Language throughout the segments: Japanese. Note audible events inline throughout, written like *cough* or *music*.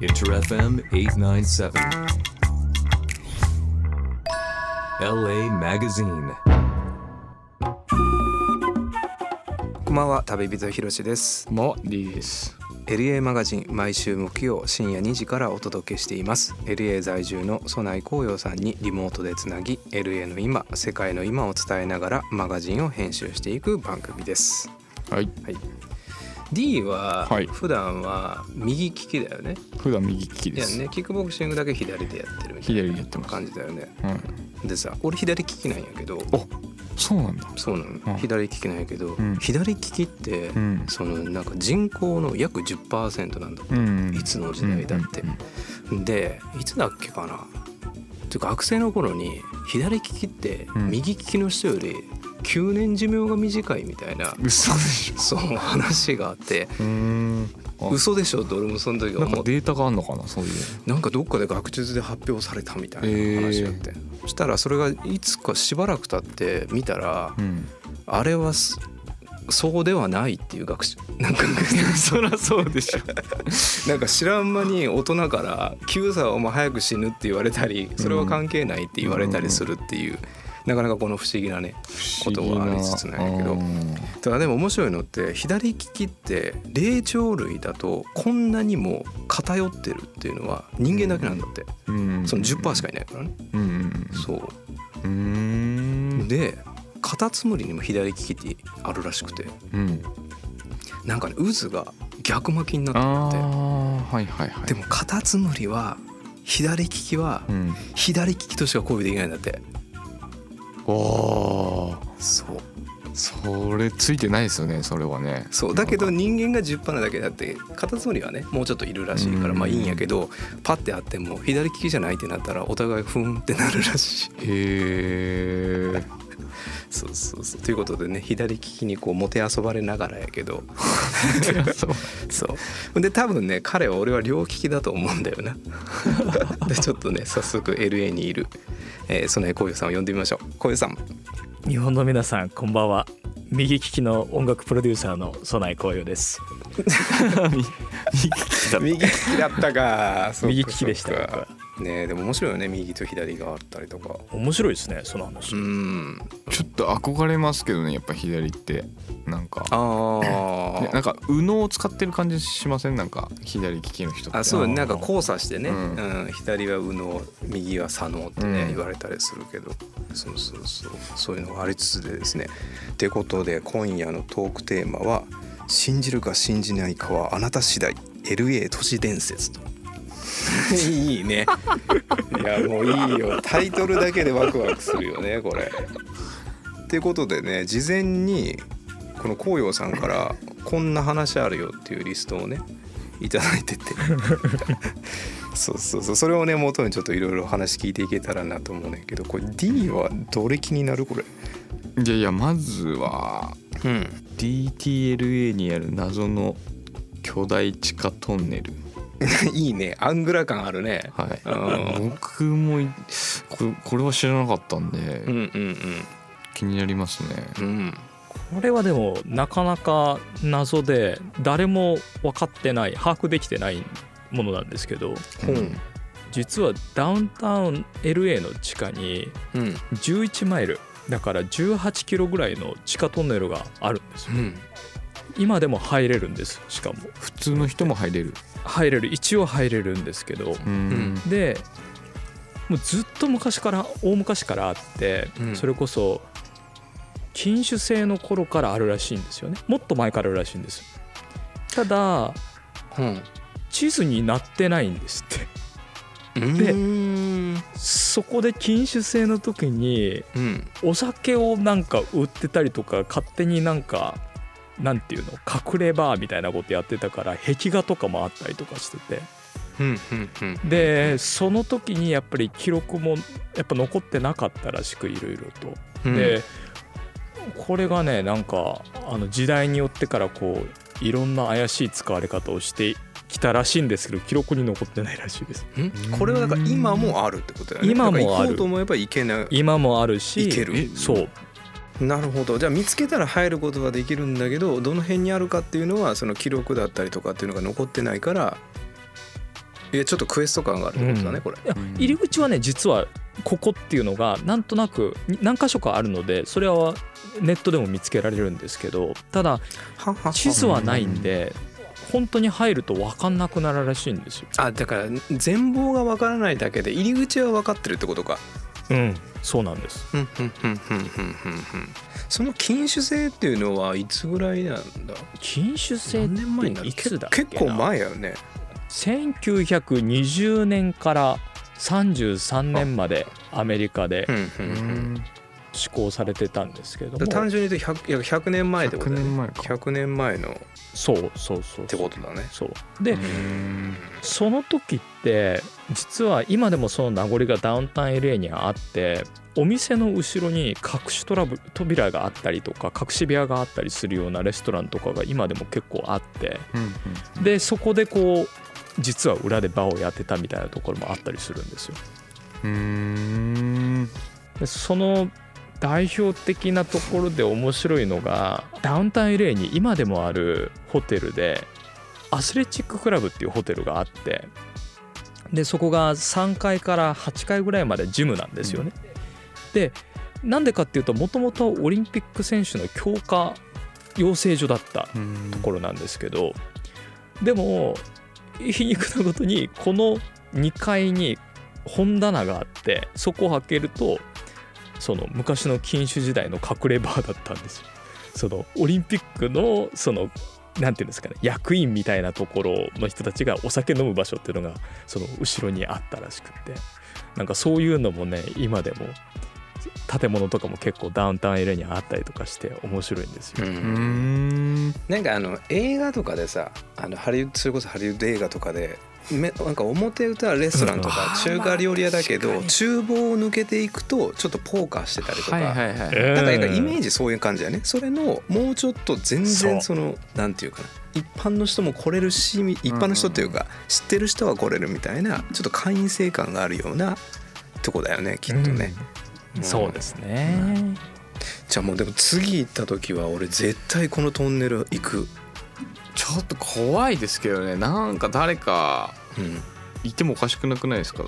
Inter FM 897. LA Magazine. こんばんは旅人ひろしですも D です。LA マガジン毎週木曜深夜2時からお届けしています LA 在住の曽内光陽さんにリモートでつなぎ LA の今世界の今を伝えながらマガジンを編集していく番組ですはい。はい D ははい普段は右利きだよね、普段右利きいやです。ねキックボクシングだけ左でやってるみたい。な感じだよねはい。でさ俺左利きなんやけどお、そうなんだ。そうなの、うん左利きなんやけど、ん左利きって、うん。そのなんか人口の約10%なんだってうん。いつの時代だってうんでいつだっけかなっていうか学生の頃に左利きってうん右利きの人より9年寿命が短いみたいな、嘘でしょ。そう話があって。う嘘でしょ？って俺もその時なんか思ってデータがあんのかな、そういう。なんかどっかで学術で発表されたみたいな話があって、そしたらそれがいつかしばらく経って見たら、うん。あれはすそうではないっていう学習。なんか *laughs* そりゃそうでしょ。*laughs* なんか知らん間に大人から「9歳はお前早く死ぬ」って言われたりそれは関係ないって言われたりするっていう、なかなかこの不思議なねことがありつつなんやけどうんただでも面白いのって左利きって霊長類だとこんなにも偏ってるっていうのは人間だけなんだって、うん。その10%しかいないからね、うんうんそう。でカタツムリにも左利きってあるらしくてうん。なんかね渦が逆巻きになってあるあって、はいはいはい。でもカタツムリは左利きはうん。左利きとしか交尾できないんだっておー。そう。それついてないですよね、それはね。そう。だけど人間が10%なだけだってカタツムリはねもうちょっといるらしいからうん。まあいいんやけどパッてあっても左利きじゃないってなったらお互いふーんってなるらしい。へえ。*laughs* そうそうそう。ということでね左利きにこうもてあそばれながらやけど。そう。*laughs* そう。で多分ね彼は俺は両利きだと思うんだよな。*laughs* でちょっとね早速 LA にいる、えー、曽根光陽さんを呼んでみましょう。光陽さん。日本の皆さんこんばんは。右利きの音楽プロデューサーの曽内光陽です。*laughs* 右利きだったか。*laughs* 右利きでしたねえでも面白いよね右と左があったりとか。面白いですねその話、うん。ちょっと憧れますけどねやっぱ左って。なんか。あねなんか右脳を使ってる感じしません？なんか左利きの人って。あそうなんか交差してね、ううん。ん左は右脳右は左脳ってね、うん。言われたりするけど。そうそうそう。そういうのがありつつでですね。ってことで今夜のトークテーマは「信じるか信じないかはあなた次第。LA 都市伝説」と。いいね。*laughs* いやもういいよ。タイトルだけでワクワクするよねこれ。っていうことでね事前にこの紅葉さんからこんな話あるよっていうリストをねいただいてて。*laughs* そうそうそう。それをね元にちょっといろいろ話聞いていけたらなと思うねんけどこれ D はどれ気になるこれ？いやいやまずはうん。DTLA にある謎の巨大地下トンネル *laughs* いいね。アングラ感あるね。はい。うん。僕もいこれこれは知らなかったんで、うんうん気になりますね。うん。うんこれはでもなかなか謎で誰も分かってない把握できてないものなんですけどうん。実はダウンタウン LA の地下にうん。11マイルだから18キロぐらいの地下トンネルがあるんですよ。うん今でも入れるんですしかも。普通の人も入れる。入れる。一応入れるんですけど。うん。でもうずっと昔から大昔からあって、うん。それこそ禁酒制の頃からあるらしいんですよね。もっと前からあるらしいんです。ただうん。地図になってないんですって。でそこで禁酒制の時にうん。お酒をなんか売ってたりとか勝手になんかなんていうの隠れバーみたいなことやってたから壁画とかもあったりとかしてて。でその時にやっぱり記録もやっぱ残ってなかったらしくいろいろと。うん。でこれがねなんかあの時代によってからこういろんな怪しい使われ方をしてきたらしいんですけど記録に残ってないらしいです。ん？これはだから今もあるってことだよね。今もある。だから行こうと思えば行けない今もあるしそうなるほど。じゃあ見つけたら入ることができるんだけどどの辺にあるかっていうのはその記録だったりとかっていうのが残ってないからいやちょっとクエスト感があるってことだね、うん。これ。入り口はね実はここっていうのがなんとなく何箇所かあるのでそれはネットでも見つけられるんですけどただ地図はないんで本当に入ると分かんなくなるらしいんですよ。あだから全貌がわからないだけで入り口は分かってるってことか。うん、そうなんです。その禁酒制っていうのはいつぐらいなんだ？禁酒制っ何年前になる？ていつだ結構前やよね1920年から33年までアメリカで施行されてたんですけども。単純に言うと 100, いや100年前ってこと100だよね年前か。100年前の。っそうそうそう。てことだね。そう。で、うん。その時って実は今でもその名残がダウンタウン LA にはあってお店の後ろに隠しトラブ扉があったりとか隠し部屋があったりするようなレストランとかが今でも結構あってうんでそこでこう実は裏でバーをやってたみたいなところもあったりするんですよ。うんうん。でその代表的なところで面白いのがダウンタウン LA に今でもあるホテルでアスレチッククラブっていうホテルがあってでそこが3階から8階ぐらいまでジムなんですよね。でなんでかっていうともともとオリンピック選手の強化養成所だったうんところなんですけどでも皮肉なことにこの2階に本棚があってそこを開けるとその昔の禁酒時代の隠れバーだったんですよ。そのオリンピックのそのなんていうんですかね役員みたいなところの人たちがお酒飲む場所っていうのがその後ろにあったらしくってなんかそういうのもね今でも建物とかも結構ダウンタウンエリアにあったりとかして面白いんですよ。んなんかあの映画とかでさあのハリウッドそれこそハリウッド映画とかでめなんか表歌はレストランとかうん中華料理屋だけど厨房を抜けていくとちょっとポーカーしてたりとか、なんかイメージそういう感じだね。それのもうちょっと全然そのなんていうかな。一般の人も来れるし一般の人っていうか知ってる人は来れるみたいなちょっと会員制感があるようなとこだよねきっとね、うん。そうですね。じゃあもうでも次行った時は俺絶対このトンネル行く、ちょっと怖いですけどね。なんか誰かうん、いてもおかしくなくないですか？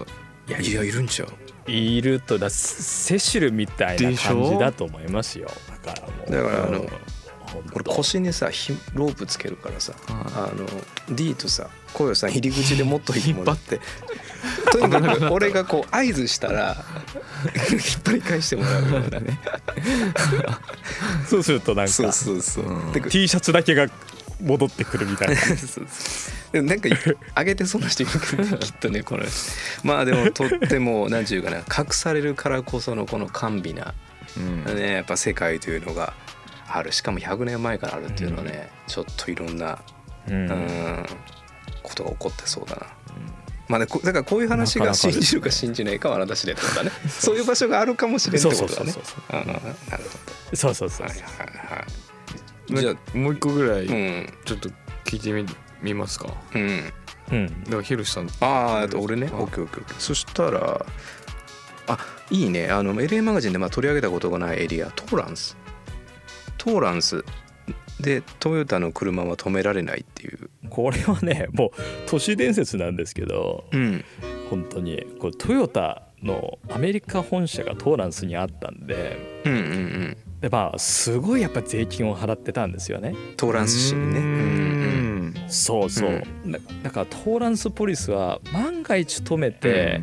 いやいやいるんちゃう。いるとだセシルみたいな感じだと思いますよ。だからもう。だからあのうん俺腰にさひロープつけるからさはあの D とさコヨさん入り口でもっと引っ張引って。*laughs* とにかく俺がこう合図したら引っ張り返してもらうような。ね *laughs* そうするとなんかそうそうそう、うん。で T シャツだけが戻ってくるみたいな。*laughs* でもなんか上げてそうな人いるけどねきっとねこれまあでもとっても何て言うかな隠されるからこそのこの甘美な、うん。ね、やっぱ世界というのがある。しかも100年前からあるっていうのはね、ちょっといろんなううんんことが起こってそうだな。まあね、こだからこういう話が信じるか信じないかはあなた次第とだね。*laughs* そういう場所があるかもしれないってことだね。そうそうそう。ああなるほそうそうそうど。はいはいはい。じゃあ、もう一個ぐらいうんちょっと聞いてみみますかだかうん。うんらヒロシさんああ、あと俺ね？あオッケーオッケーオッケー。そしたら、あいいね。あの LA マガジンでまあ取り上げたことがないエリア、トーランス。トーランスでトヨタの車は止められないっていう。これはねもう都市伝説なんですけどうん。本当にこれトヨタのアメリカ本社がトーランスにあったんでうんうんうん。でまあすごいやっぱ税金を払ってたんですよね。トーランス市にね。ううんうんんそう。そう、だだからトーランスポリスは万が一止めて、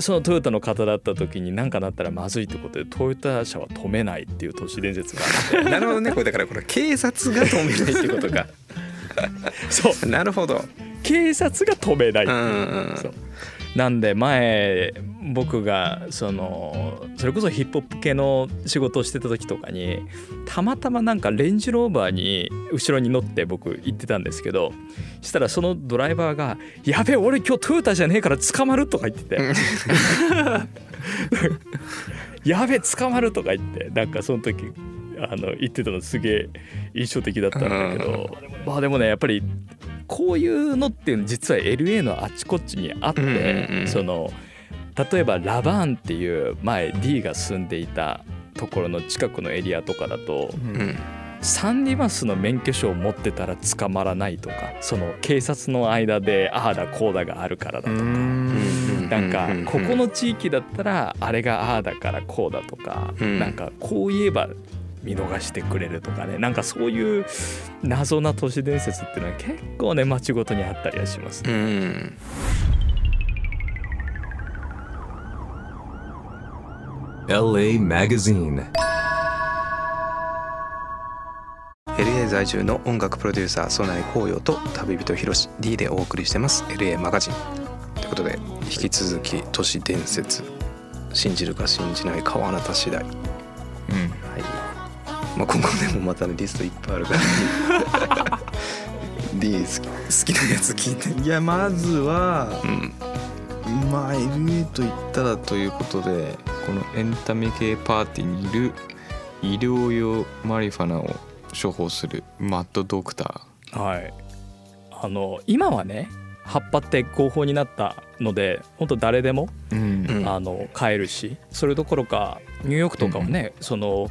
そのトヨタの方だった時に何かなったらまずいってことでトヨタ車は止めないっていう都市伝説があって。*laughs* なるほどね。これだからこれ警察が止めないってことか。*laughs* そう。*laughs* なるほど。警察が止めないってう。いう、んうん。そうなんで前僕がそのそれこそヒップホップ系の仕事をしてた時とかにたまたまなんかレンジローバーに後ろに乗って僕行ってたんですけどしたらそのドライバーが「やべえ俺今日トヨタじゃねえから捕まる」とか言ってて「*laughs* やべえ捕まる」とか言ってなんかその時あの言ってたのすげえ印象的だったんだけど。まあでもねやっぱりこういうのっていうの実は LA のあちこちにあって、その例えばラバーンっていう前 D が住んでいたところの近くのエリアとかだとサンディマスの免許証を持ってたら捕まらないとかその警察の間でああだこうだがあるからだとか。なんかここの地域だったらあれがああだからこうだとかうん。なんかこう言えば見逃してくれるとかねなんかそういう謎な都市伝説っていうのは結構ね街ごとにあったりはしますね。うん。LA Magazine. LA 在住の音楽プロデューサー曽内紅葉と旅人ひろし D でお送りしてます LA マガジンということで引き続き都市伝説信じるか信じないかはあなた次第はいまあ今後でもまたねリストいっぱいあるから。*laughs* D 好き好きなやつ聞いて。いやまずはうん。まあ LA と言ったらということでこのエンタメ系パーティーにいる医療用マリファナを処方するマッドドクタはい、あの今はね葉っぱって合法になったので本当誰でも、ー、うん。うん。あの買えるしそれどころかニューヨークとかはね、その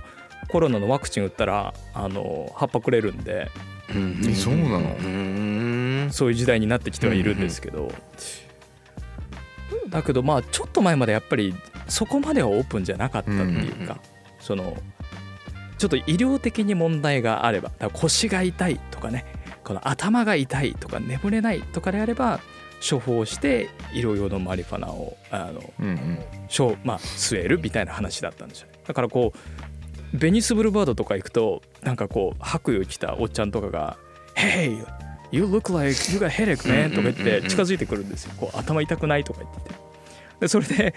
コロナのワクチン打ったらあの葉っぱくれるんで。うん。えそうなの？うん。そういう時代になってきてはいるんですけど、だけどまあちょっと前までやっぱりそこまではオープンじゃなかったっていうか、うんうんそのちょっと医療的に問題があれば腰が痛いとかねこの頭が痛いとか眠れないとかであれば処方して医療用のマリファナをあのうんうん。しょうまあ、吸えるみたいな話だったんですよね。だからこうベニスブルバードとか行くとなんかこう白衣を着たおっちゃんとかが「Hey you look like you got headache man」とか言って近づいてくるんですよ。こう頭痛くないとか言って。てでそれで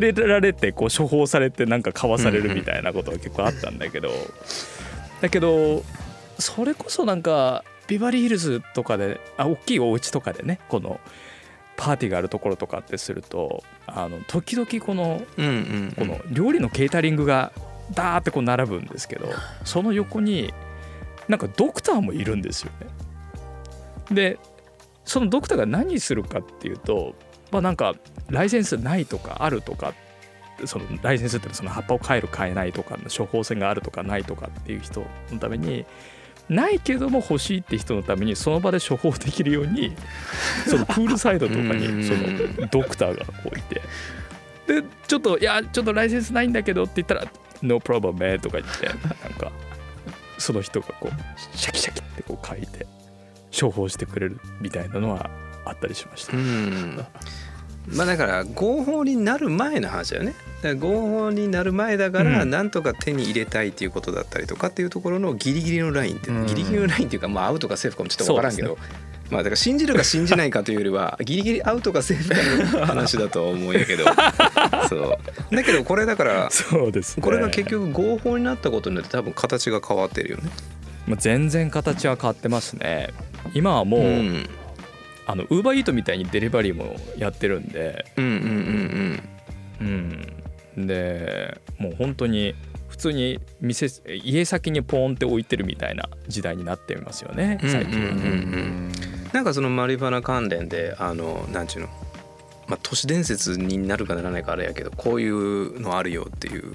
連れられてこう処方されてなんか買わされるみたいなことが結構あったんだけど。だけどそれこそなんかビバリーヒルズとかであ大きいお家とかでねこのパーティーがあるところとかってするとあの時々このこの料理のケータリングがダーってこう並ぶんですけどその横になんかドクターもいるんですよね。でそのドクターが何するかっていうとまあなんかライセンスないとかあるとかそのライセンスってその葉っぱを変える変えないとかの処方箋があるとかないとかっていう人のためにないけども欲しいって人のためにその場で処方できるように *laughs* そのプールサイドとかにそのドクターがこういてでちょっといやちょっとライセンスないんだけどって言ったら「No problem man」とか言ってなんかその人がこうシャキシャキってこう書いて処方してくれるみたいなのはあったりしました。う。ん。まあだから合法になる前の話だよね。だから合法になる前だからうん。なんとか手に入れたいっていうことだったりとかっていうところのギリギリのラインって、うん。ギリギリのラインっていうかまあアウトかセーフかもちょっと分からんけど、まあだから信じるか信じないかというよりはギリギリアウトかセーフかの話だとは思うんやけど *laughs* そう。だけどこれだからそうですね。これが結局合法になったことによって多分形が変わってるよね。まあ全然形は変わってますね。今はもう、うん。あのウーバーイートみたいにデリバリーもやってるんで。うんうんうんでもう本当に普通に店家先にポーンって置いてるみたいな時代になってますよね最近はね、うんうん。うんうんなんかそのマリファナ関連であのなんちゅうの、まあ、都市伝説になるかならないかあれやけどこういうのあるよっていう。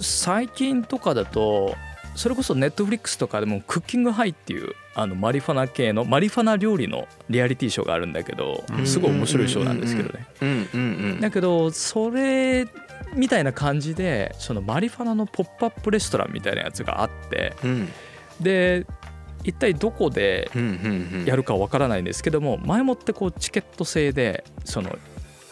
最近とかだとそれこそネットフリックスとかでもクッキングハイっていうあのマリファナ系のマリファナ料理のリアリティショーがあるんだけどうん。すごい面白いショーなんですけどね。だけどそれみたいな感じでそのマリファナのポップアップレストランみたいなやつがあってうん。で一体どこでやるかわからないんですけども前もってこうチケット制でその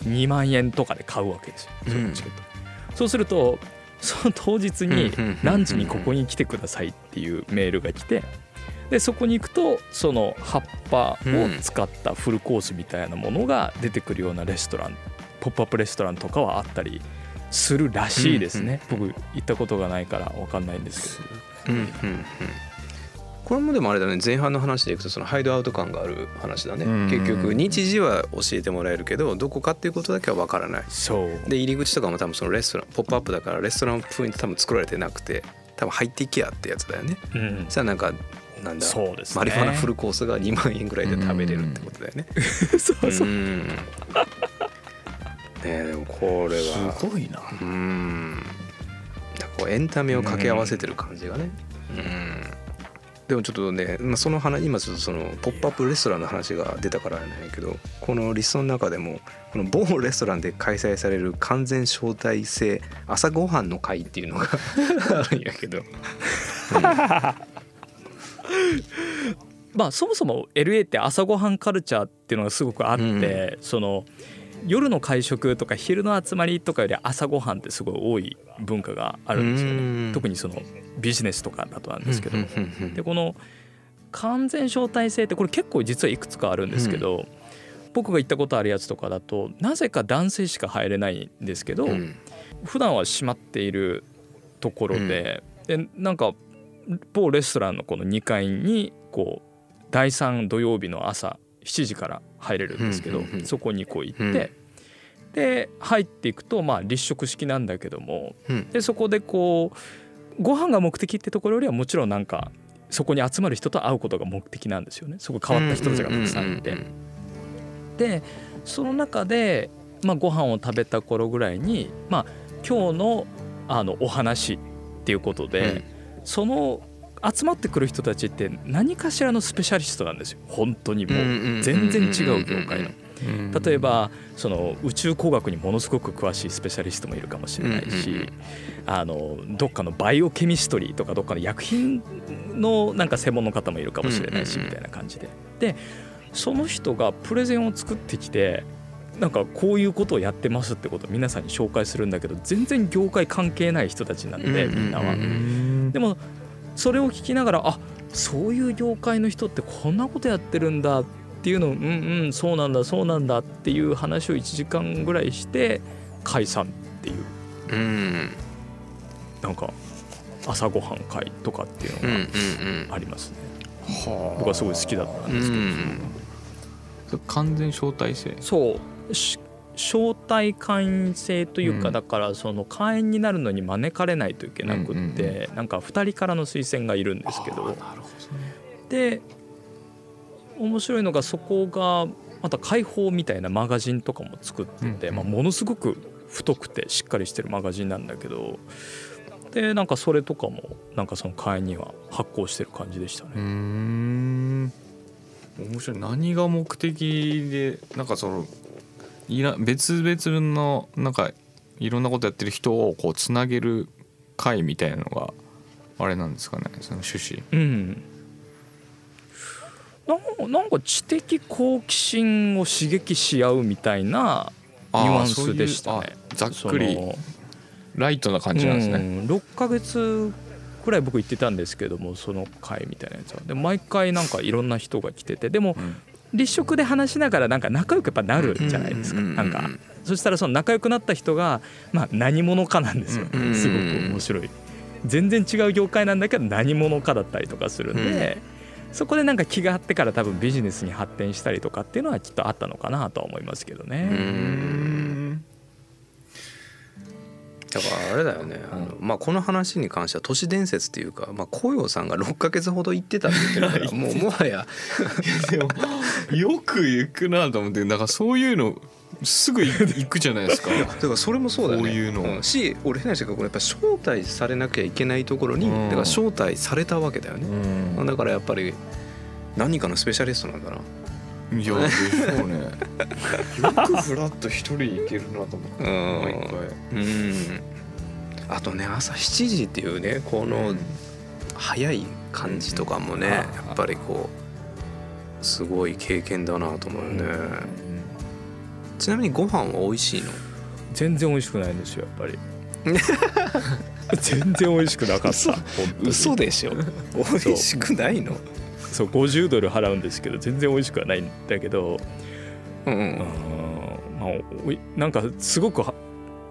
2万円とかで買うわけですよ。そのチケット、そうするとその当日にうんうんうんうん何時にここに来てくださいっていうメールが来てでそこに行くとその葉っぱを使ったフルコースみたいなものが出てくるようなレストランポップアップレストランとかはあったりするらしいですね、僕行ったことがないから分かんないんですけど。うんうんうんこれもでもあれだね前半の話でいくとそのハイドアウト感がある話だね。うん。結局日時は教えてもらえるけどどこかっていうことだけは分からない。そう。で入り口とかも多分そのレストランポップアップだからレストラン風に多分作られてなくて多分入っていけやってやつだよね。うん。さあなんかなんだそうですね。マリファナフルコースが2万円ぐらいで食べれるってことだよね。*laughs* そうそう。うん。ねえでもこれは。すごいな。うん。こうエンタメを掛け合わせてる感じがね。うんでもちょっとね、まあ、その話今ちょっとそのポップアップレストランの話が出たからなんやけどこのリストの中でもこの某レストランで開催される完全招待制朝ごはんの会っていうのが *laughs* あるんやけど、まあそもそも LA って朝ごはんカルチャーっていうのがすごくあって、その夜の会食とか昼の集まりとかより朝ごはんってすごい多い文化があるんですようん。ね特にそのビジネスとかだとなんですけど。うんうんうんでこの完全招待制ってこれ結構実はいくつかあるんですけど、僕が行ったことあるやつとかだとなぜか男性しか入れないんですけど、うん。普段は閉まっているところで,、でなんか某レストランのこの2階にこう第3土曜日の朝7時から入れるんですけど、うんうんうんそこにこう行って、うん。で入っていくとまあ立食式なんだけどもうん。でそこでこうご飯が目的ってところよりはもちろんなんかそこに集まる人と会うことが目的なんですよね。そこ変わった人たちがたくさんいて。うんうんでその中で、まあ、ご飯を食べた頃ぐらいに、まあ、今日のあのお話っていうことで、その集まってくる人たちって何かしらのスペシャリストなんですよ本当にもう全然違う業界の。例えばその宇宙工学にものすごく詳しいスペシャリストもいるかもしれないし、あのどっかのバイオケミストリーとかどっかの薬品のなんか専門の方もいるかもしれないしみたいな感じで。でその人がプレゼンを作ってきてなんかこういうことをやってますってことを皆さんに紹介するんだけど全然業界関係ない人たちなんでみんなは。でもそれを聞きながらあそういう業界の人ってこんなことやってるんだっていうのをうんうんそうなんだそうなんだっていう話を1時間ぐらいして解散っていう。うん。なんか朝ごはん会とかっていううんうんのうん。がありますね。は僕はすごい好きだったんうですけど、ん。それ完全招待制。そう。し招待会員制というか、うん。だからその会員になるのに招かれないといけなくって、うんうんなんか2人からの推薦がいるんですけど。ね。で面白いのがそこがまた解放みたいなマガジンとかも作ってて、うんまあ、ものすごく太くてしっかりしてるマガジンなんだけどでなんかそれとかもなんかその会員には発行してる感じでしたね。うーん。面白い。何が目的でなんかそのいら別々のなんかいろんなことやってる人をこうつなげる会みたいなのがあれなんですかねその趣旨。うん。なんなんか知的好奇心を刺激し合うみたいなニュアンスでしたね。ざっくりライトな感じなんですね。うん。6ヶ月くらい僕行ってたんですけどもその会みたいなやつは。で毎回なんかいろんな人が来てて。でもうん立食で話しながらなんか仲良くやっぱなるじゃないですかうんなんか。そしたらその仲良くなった人がまあ何者かなんですよ。うんすごく面白い。全然違う業界なんだけど何者かだったりとかするんでそこでなんか気が合ってから多分ビジネスに発展したりとかっていうのはきっとあったのかなとは思いますけどうね。んだからあれだよね、あのまあ、この話に関しては都市伝説っていうか、まあ、紅葉さんが6ヶ月ほど行ってたって言 *laughs* ってるからもうもはや。*laughs* よく行くなと思ってなんかそういうのすぐ行くじゃないですか。*laughs* だからそれもそうだよね。こういうの。ん。し俺変な話だこれやっぱ招待されなきゃいけないところに、うん。だから招待されたわけだよね、うん。だからやっぱり何かのスペシャリストなんだないやでしょうね。よくフラッと一人行けるなと思ってうん。毎回。うん。あとね朝7時っていうねこの早い感じとかもね、うん。やっぱりこうすごい経験だなと思うよね、ちなみにご飯は美味しいの？全然美味しくないんですよやっぱり。*laughs* 全然美味しくなかった。本当に嘘でしょ。美味しくないの？そう50ドル払うんですけど全然美味しくはないんだけどうんうん。うんまあおいなんかすごくは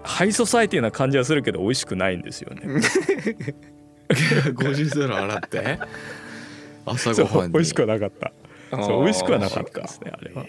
ハイソサイティな感じはするけど美味しくないんですよね。*laughs* 50ドル払って？朝そごはん美味しくはなかった。そう美味しくはなかったですねあれは。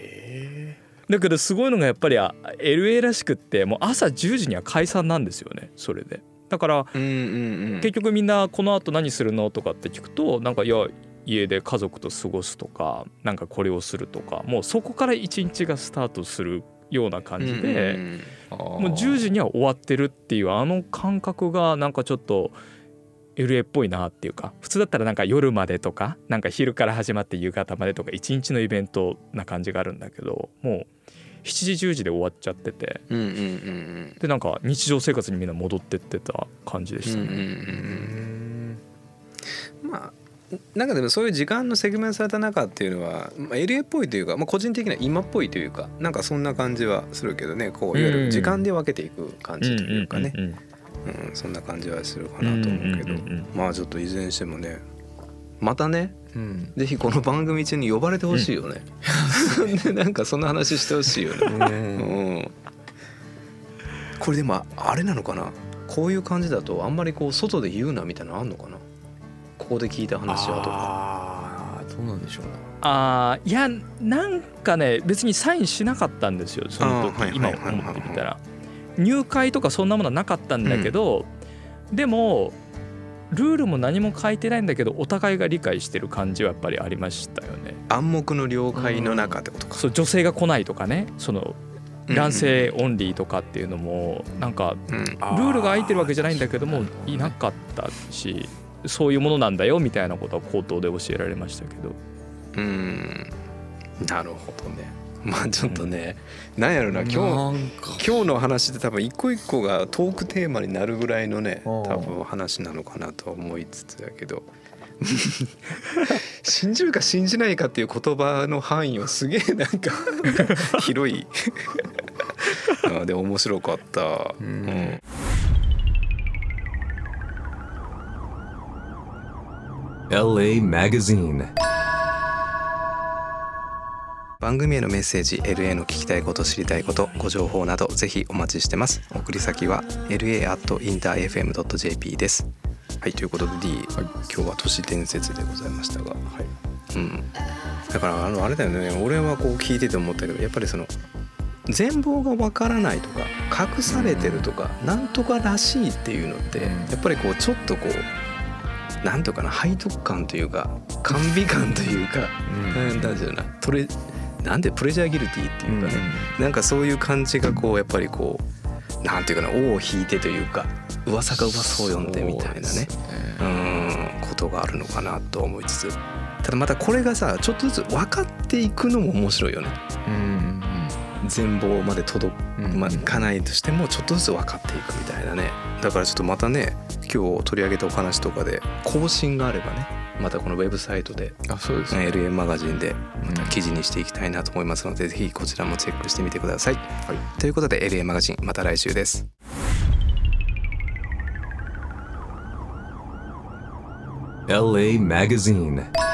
だけどすごいのがやっぱりあ LA らしくってもう朝10時には解散なんですよねそれで。だから結局みんなこの後何するのとかって聞くとなんかいや家で家族と過ごすとかなんかこれをするとかもうそこから一日がスタートするような感じで、うんももう10時には終わってるっていうあの感覚がなんかちょっと LA っぽいなっていうか普通だったらなんか夜までとかなんか昼から始まって夕方までとか一日のイベントな感じがあるんだけどもう7時10時で終わっちゃってて。うんうんうんでなんか日常生活にみんな戻ってってた感じでしたうんうんうんね。うん。まあなんかでもそういう時間のセグメントされた中っていうのは、まあ、LA っぽいというか、まあ、個人的には今っぽいというかなんかそんな感じはするけどねこういわゆる時間で分けていく感じというかね、うんうんうんうん、そんな感じはするかなと思うけど、うんうんうんうんまあちょっといずれにしてもねまたねうん。ぜひこの番組中に呼ばれてほしいよね、*laughs* でなんかそんな話してほしいよね、*laughs* うん、これでもあれなのかな？こういう感じだとあんまりこう外で言うなみたいなのあんのかな？ここで聞いた話はとか。ああどうなんでしょうね。あーいやなんかね別にサインしなかったんですよその時今はいはいはい思ってみたら。入会とかそんなものはなかったんだけど、でもルールも何も書いてないんだけどお互いが理解してる感じはやっぱりありましたよね。暗黙の了解の中ってことか、そう女性が来ないとかね。その男性オンリーとかっていうのもなんかうん。ルールが空いてるわけじゃないんだけどもいなかったしそういうものなんだよみたいなことは口頭で教えられましたけど。うん。なるほどね。まあちょっとね、なんやろな今日今日の話で多分一個一個がトークテーマになるぐらいのね多分話なのかなとは思いつつだけど。*laughs* 信じるか信じないかっていう言葉の範囲はすげえなんか *laughs* 広い。*laughs* あでも面白かった、うん、LA Magazine. 番組へのメッセージ LA の聞きたいこと知りたいことご情報などぜひお待ちしてます。送り先は la.interfm.jp です。はいということで D、今日は都市伝説でございましたが、うん、だからあのあれだよね。俺はこう聞いてて思ったけどやっぱりその全貌がわからないとか隠されてるとか、なんとからしいっていうのって、うん。やっぱりこうちょっとこうなんとかな背徳感というか甘美感というか、なんだろうなトレなんでプレジャーギルティっていうかね、なんかそういう感じがこうやっぱりこうなんていうかな尾を引いてというか噂が噂を読んでみたいなねうんことがあるのかなと思いつつ。ただまたこれがさちょっとずつ分かっていくのも面白いよね。うん全貌まで届かないとしてもちょっとずつ分かっていくみたいなねだからちょっとまたね今日取り上げたお話とかで更新があればねまたこのウェブサイトであそうですね LA マガジンでまた記事にしていきたいなと思いますので、ぜひこちらもチェックしてみてください。ということで LA マガジンまた来週です。LA Magazine.